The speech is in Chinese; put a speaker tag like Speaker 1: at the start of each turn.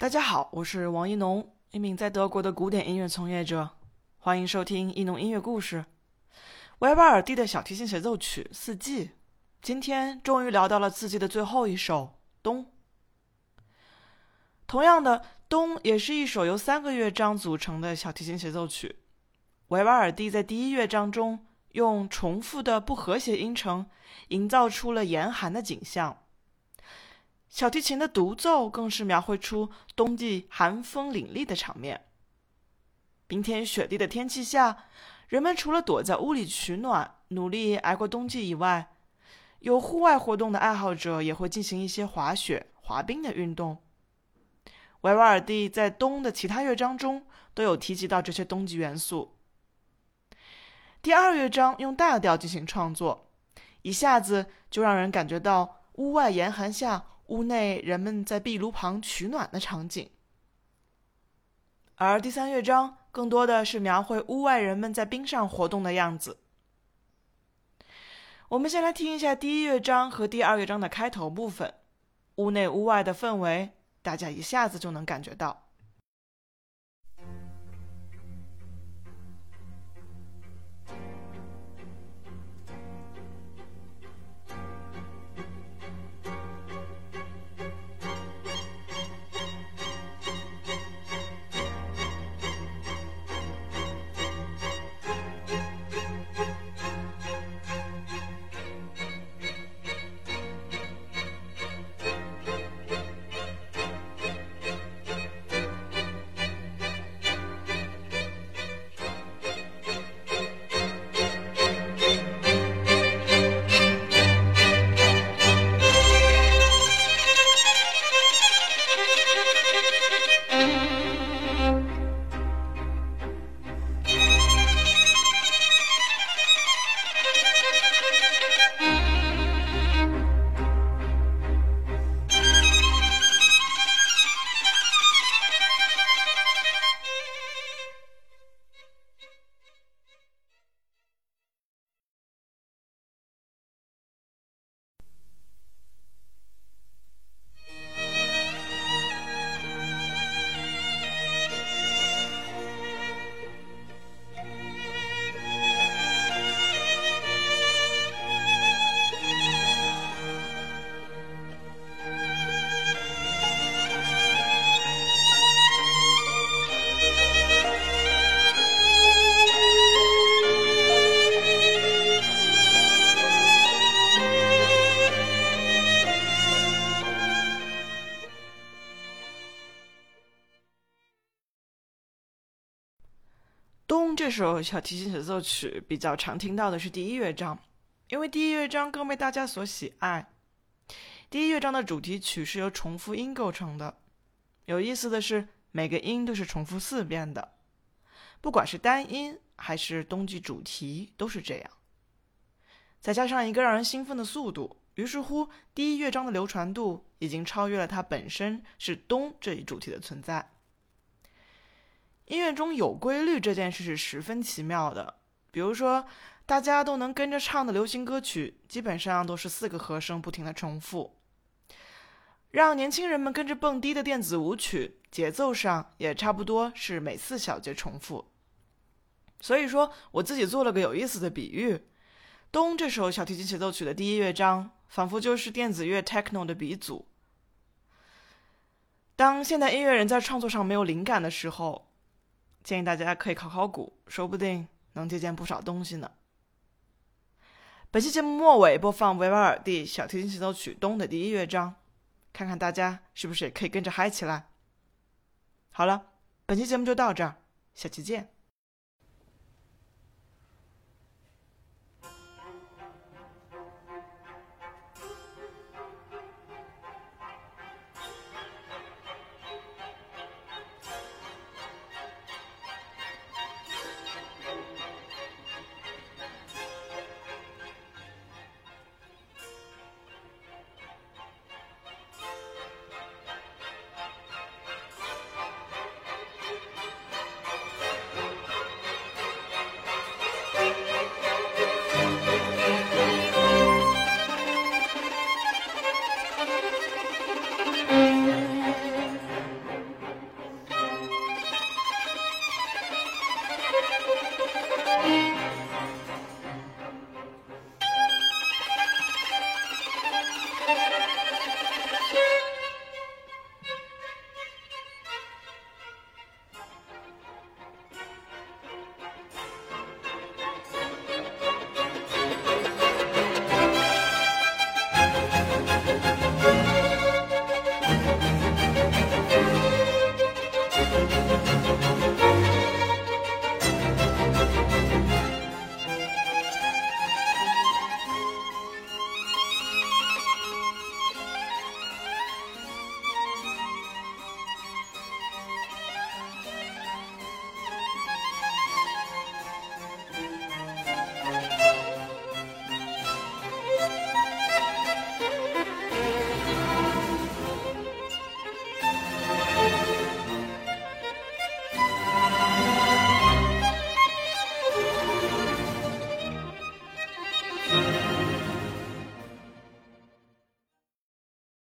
Speaker 1: 大家好，我是王一农，一名在德国的古典音乐从业者。欢迎收听一农音乐故事。维瓦尔第的小提琴协奏曲《四季》，今天终于聊到了四季的最后一首《冬》。同样的，《冬》也是一首由三个乐章组成的小提琴协奏曲。维瓦尔第在第一乐章中用重复的不和谐音程，营造出了严寒的景象。小提琴的独奏更是描绘出冬季寒风凛冽的场面。冰天雪地的天气下，人们除了躲在屋里取暖、努力挨过冬季以外，有户外活动的爱好者也会进行一些滑雪、滑冰的运动。维瓦尔第在冬的其他乐章中都有提及到这些冬季元素。第二乐章用大调进行创作，一下子就让人感觉到屋外严寒下。屋内人们在壁炉旁取暖的场景，而第三乐章更多的是描绘屋外人们在冰上活动的样子。我们先来听一下第一乐章和第二乐章的开头部分，屋内屋外的氛围，大家一下子就能感觉到。冬这首小提琴协奏曲比较常听到的是第一乐章，因为第一乐章更被大家所喜爱。第一乐章的主题曲是由重复音构成的，有意思的是每个音都是重复四遍的，不管是单音还是冬季主题都是这样。再加上一个让人兴奋的速度，于是乎第一乐章的流传度已经超越了它本身是冬这一主题的存在。音乐中有规律这件事是十分奇妙的。比如说，大家都能跟着唱的流行歌曲，基本上都是四个和声不停的重复。让年轻人们跟着蹦迪的电子舞曲，节奏上也差不多是每四小节重复。所以说，我自己做了个有意思的比喻：《冬》这首小提琴协奏曲的第一乐章，仿佛就是电子乐 techno 的鼻祖。当现代音乐人在创作上没有灵感的时候，建议大家可以考考古，说不定能借鉴不少东西呢。本期节目末尾播放维瓦尔第小提琴协奏曲《冬》的第一乐章，看看大家是不是也可以跟着嗨起来。好了，本期节目就到这儿，下期见。